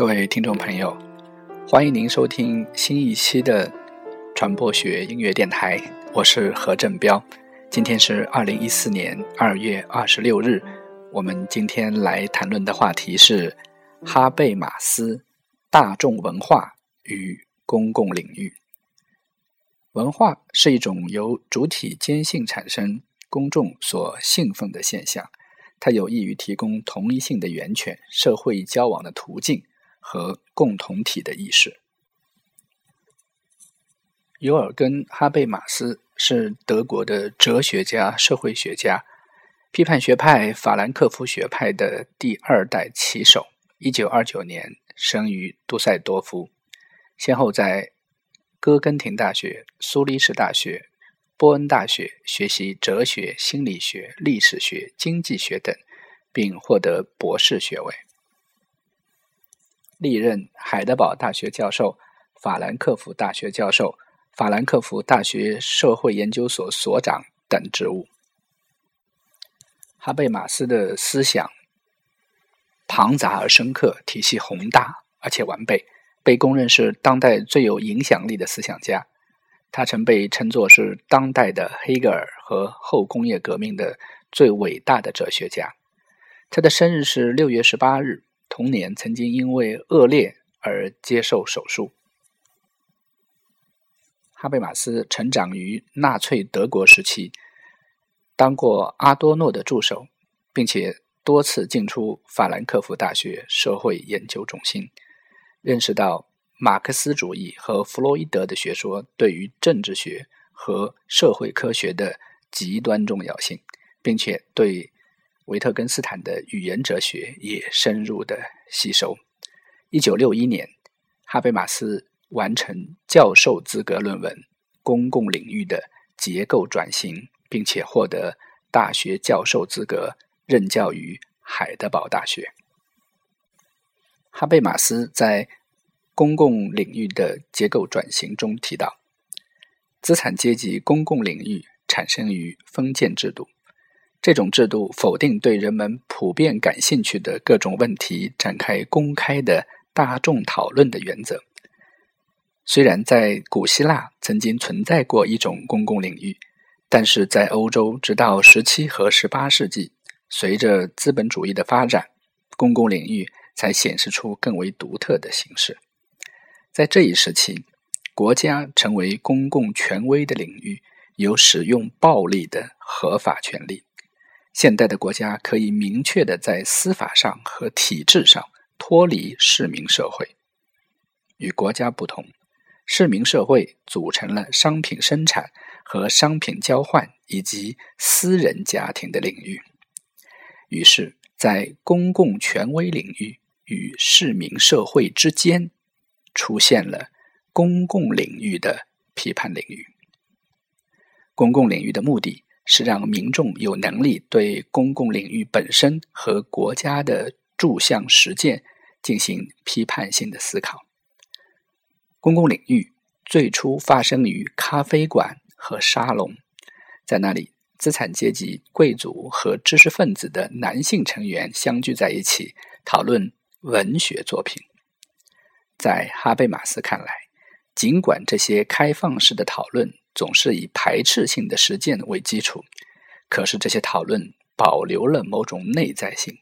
各位听众朋友，欢迎您收听新一期的传播学音乐电台，我是何振彪。今天是二零一四年二月二十六日，我们今天来谈论的话题是哈贝马斯大众文化与公共领域。文化是一种由主体坚信产生、公众所信奉的现象，它有益于提供同一性的源泉、社会交往的途径。和共同体的意识。尤尔根·哈贝马斯是德国的哲学家、社会学家，批判学派法兰克福学派的第二代旗手。一九二九年生于杜塞多夫，先后在哥根廷大学、苏黎世大学、波恩大学学习哲学、心理学、历史学、经济学等，并获得博士学位。历任海德堡大学教授、法兰克福大学教授、法兰克福大学社会研究所所长等职务。哈贝马斯的思想庞杂而深刻，体系宏大而且完备，被公认是当代最有影响力的思想家。他曾被称作是当代的黑格尔和后工业革命的最伟大的哲学家。他的生日是六月十八日。童年曾经因为恶劣而接受手术。哈贝马斯成长于纳粹德国时期，当过阿多诺的助手，并且多次进出法兰克福大学社会研究中心，认识到马克思主义和弗洛伊德的学说对于政治学和社会科学的极端重要性，并且对。维特根斯坦的语言哲学也深入的吸收。一九六一年，哈贝马斯完成教授资格论文《公共领域的结构转型》，并且获得大学教授资格，任教于海德堡大学。哈贝马斯在《公共领域的结构转型》中提到，资产阶级公共领域产生于封建制度。这种制度否定对人们普遍感兴趣的各种问题展开公开的大众讨论的原则。虽然在古希腊曾经存在过一种公共领域，但是在欧洲，直到十七和十八世纪，随着资本主义的发展，公共领域才显示出更为独特的形式。在这一时期，国家成为公共权威的领域，有使用暴力的合法权利。现代的国家可以明确的在司法上和体制上脱离市民社会。与国家不同，市民社会组成了商品生产和商品交换以及私人家庭的领域。于是，在公共权威领域与市民社会之间，出现了公共领域的批判领域。公共领域的目的。是让民众有能力对公共领域本身和国家的诸项实践进行批判性的思考。公共领域最初发生于咖啡馆和沙龙，在那里，资产阶级、贵族和知识分子的男性成员相聚在一起讨论文学作品。在哈贝马斯看来，尽管这些开放式的讨论，总是以排斥性的实践为基础，可是这些讨论保留了某种内在性。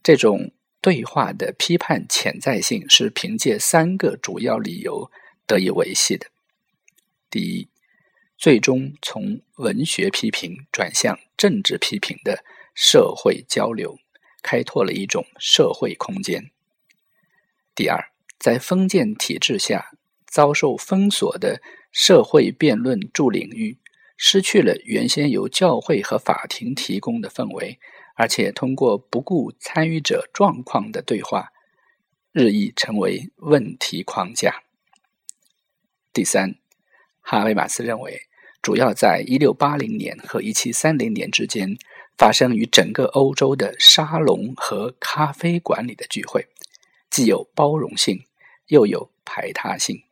这种对话的批判潜在性是凭借三个主要理由得以维系的：第一，最终从文学批评转向政治批评的社会交流，开拓了一种社会空间；第二，在封建体制下遭受封锁的。社会辩论助领域失去了原先由教会和法庭提供的氛围，而且通过不顾参与者状况的对话，日益成为问题框架。第三，哈维马斯认为，主要在一六八零年和一七三零年之间发生于整个欧洲的沙龙和咖啡馆里的聚会，既有包容性，又有排他性。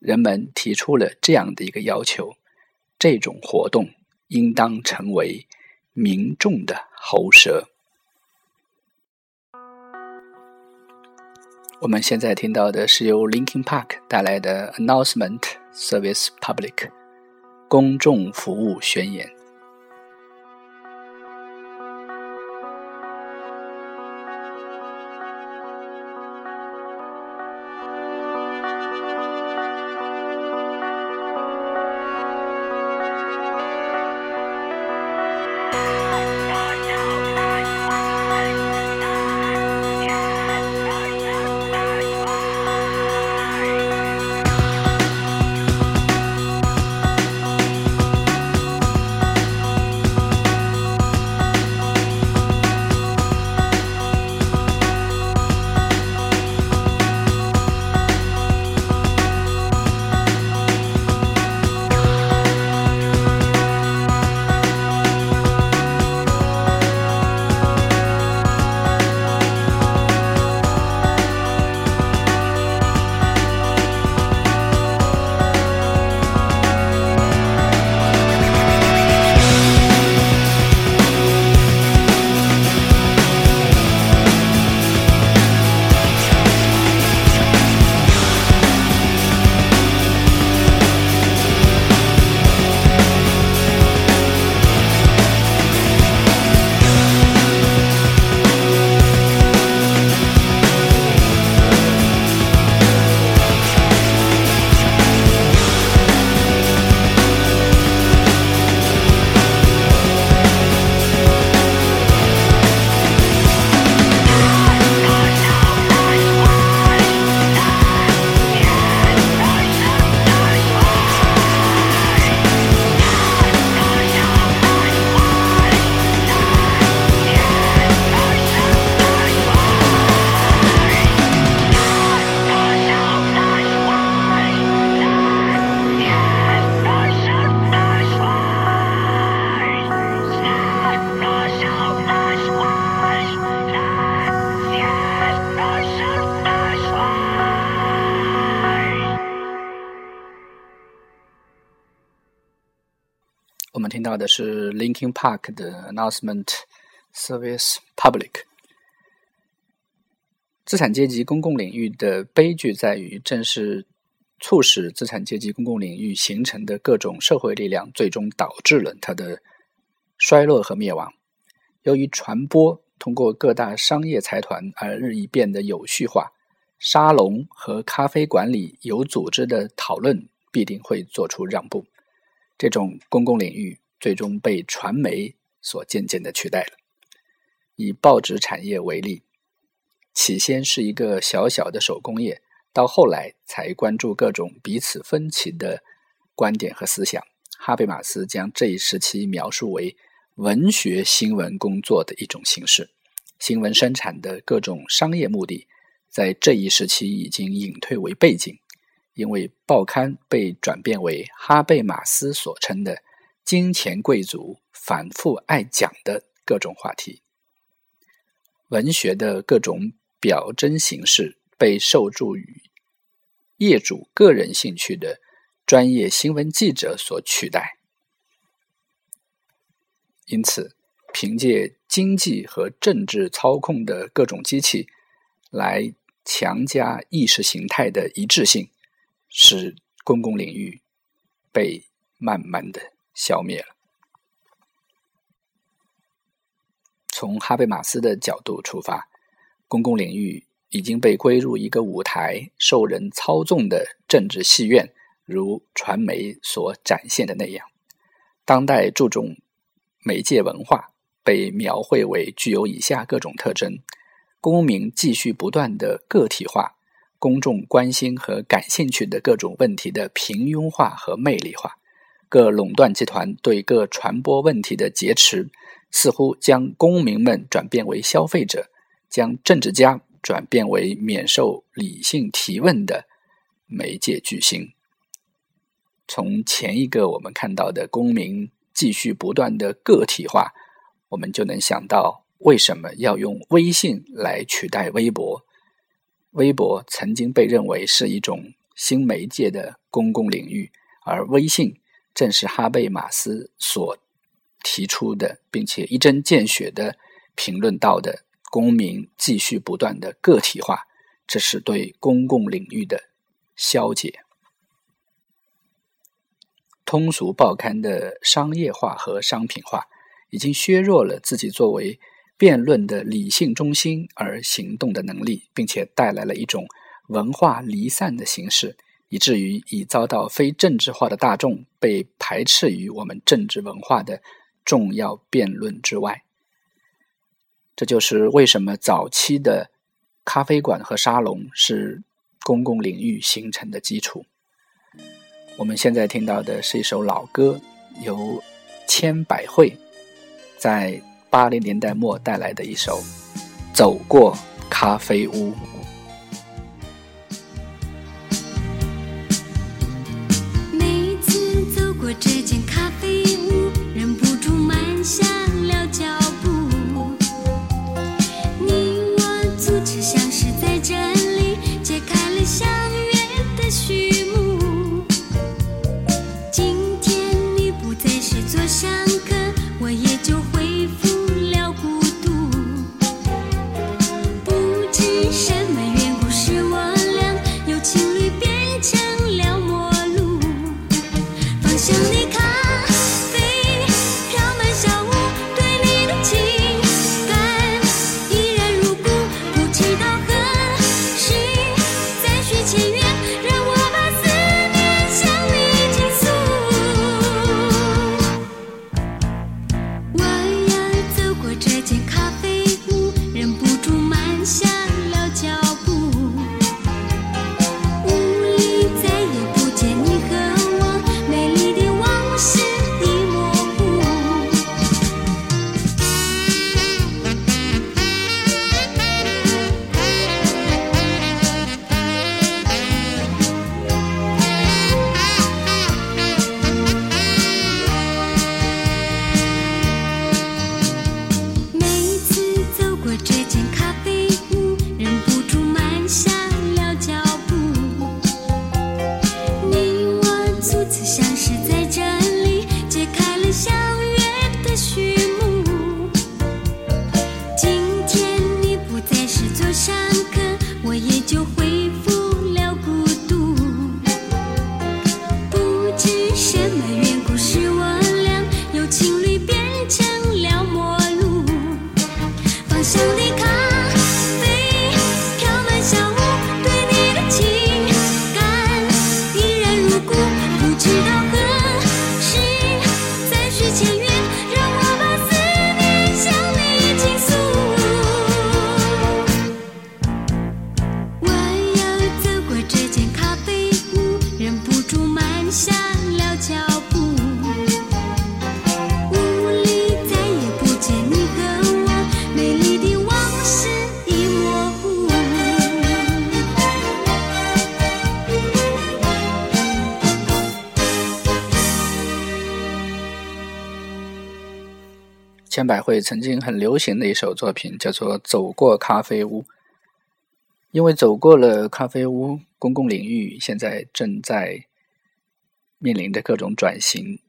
人们提出了这样的一个要求：这种活动应当成为民众的喉舌。我们现在听到的是由 Linkin Park 带来的 Announcement Service Public 公众服务宣言。到的是 Linkin Park 的 Announcement Service Public。资产阶级公共领域的悲剧在于，正是促使资产阶级公共领域形成的各种社会力量，最终导致了它的衰落和灭亡。由于传播通过各大商业财团而日益变得有序化，沙龙和咖啡馆里有组织的讨论必定会做出让步。这种公共领域最终被传媒所渐渐的取代了。以报纸产业为例，起先是一个小小的手工业，到后来才关注各种彼此分歧的观点和思想。哈贝马斯将这一时期描述为文学新闻工作的一种形式。新闻生产的各种商业目的，在这一时期已经隐退为背景。因为报刊被转变为哈贝马斯所称的金钱贵族反复爱讲的各种话题，文学的各种表征形式被受助于业主个人兴趣的专业新闻记者所取代，因此，凭借经济和政治操控的各种机器来强加意识形态的一致性。使公共领域被慢慢的消灭了。从哈贝马斯的角度出发，公共领域已经被归入一个舞台，受人操纵的政治戏院，如传媒所展现的那样。当代注重媒介文化被描绘为具有以下各种特征：公民继续不断的个体化。公众关心和感兴趣的各种问题的平庸化和魅力化，各垄断集团对各传播问题的劫持，似乎将公民们转变为消费者，将政治家转变为免受理性提问的媒介巨星。从前一个我们看到的公民继续不断的个体化，我们就能想到为什么要用微信来取代微博。微博曾经被认为是一种新媒介的公共领域，而微信正是哈贝马斯所提出的，并且一针见血的评论到的公民继续不断的个体化这是对公共领域的消解。通俗报刊的商业化和商品化，已经削弱了自己作为辩论的理性中心而行动的能力，并且带来了一种文化离散的形式，以至于已遭到非政治化的大众被排斥于我们政治文化的重要辩论之外。这就是为什么早期的咖啡馆和沙龙是公共领域形成的基础。我们现在听到的是一首老歌，由千百惠在八零年代末带来的一首《走过咖啡屋》。初次相识百惠曾经很流行的一首作品叫做《走过咖啡屋》，因为走过了咖啡屋，公共领域现在正在面临着各种转型。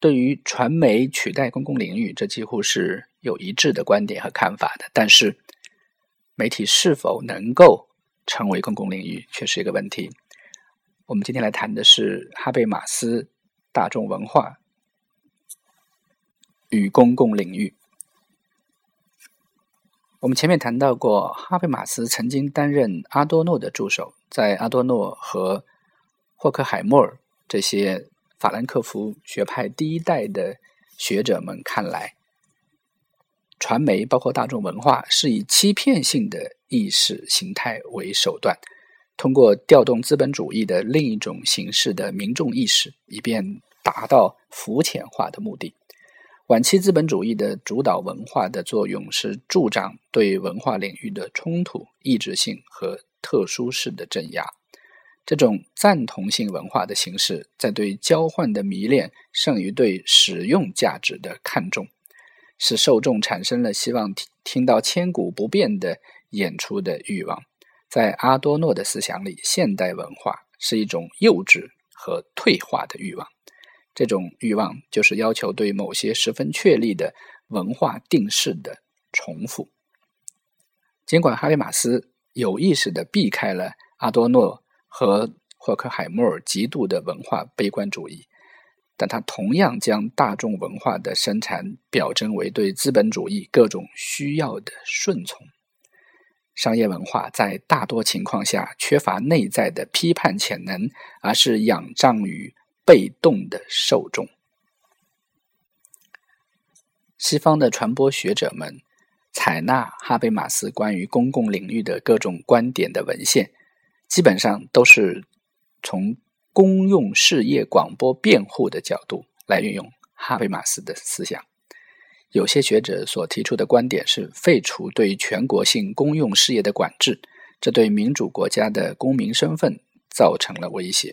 对于传媒取代公共领域，这几乎是有一致的观点和看法的。但是，媒体是否能够成为公共领域，却是一个问题。我们今天来谈的是哈贝马斯大众文化与公共领域。我们前面谈到过，哈贝马斯曾经担任阿多诺的助手，在阿多诺和霍克海默尔这些法兰克福学派第一代的学者们看来，传媒包括大众文化是以欺骗性的意识形态为手段，通过调动资本主义的另一种形式的民众意识，以便达到浮浅化的目的。晚期资本主义的主导文化的作用是助长对文化领域的冲突、抑制性和特殊式的镇压。这种赞同性文化的形式，在对交换的迷恋胜于对使用价值的看重，使受众产生了希望听听到千古不变的演出的欲望。在阿多诺的思想里，现代文化是一种幼稚和退化的欲望。这种欲望就是要求对某些十分确立的文化定式的重复。尽管哈贝马斯有意识地避开了阿多诺和霍克海默尔极度的文化悲观主义，但他同样将大众文化的生产表征为对资本主义各种需要的顺从。商业文化在大多情况下缺乏内在的批判潜能，而是仰仗于被动的受众。西方的传播学者们采纳哈贝马斯关于公共领域的各种观点的文献，基本上都是从公用事业广播辩护的角度来运用哈贝马斯的思想。有些学者所提出的观点是废除对全国性公用事业的管制，这对民主国家的公民身份造成了威胁；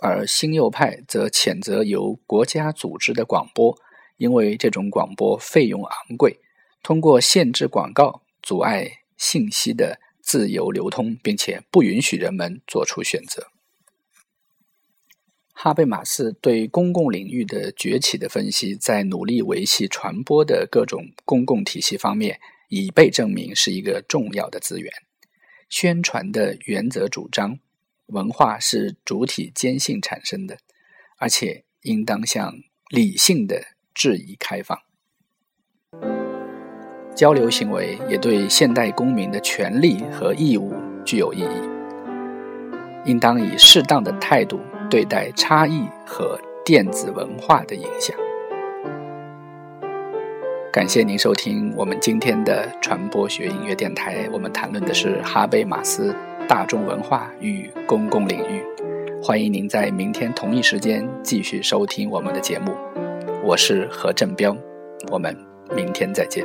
而新右派则谴责由国家组织的广播，因为这种广播费用昂贵，通过限制广告阻碍信息的自由流通，并且不允许人们做出选择。哈贝马斯对公共领域的崛起的分析，在努力维系传播的各种公共体系方面，已被证明是一个重要的资源。宣传的原则主张，文化是主体坚信产生的，而且应当向理性的质疑开放。交流行为也对现代公民的权利和义务具有意义，应当以适当的态度。对待差异和电子文化的影响。感谢您收听我们今天的传播学音乐电台，我们谈论的是哈贝马斯大众文化与公共领域。欢迎您在明天同一时间继续收听我们的节目。我是何振彪，我们明天再见。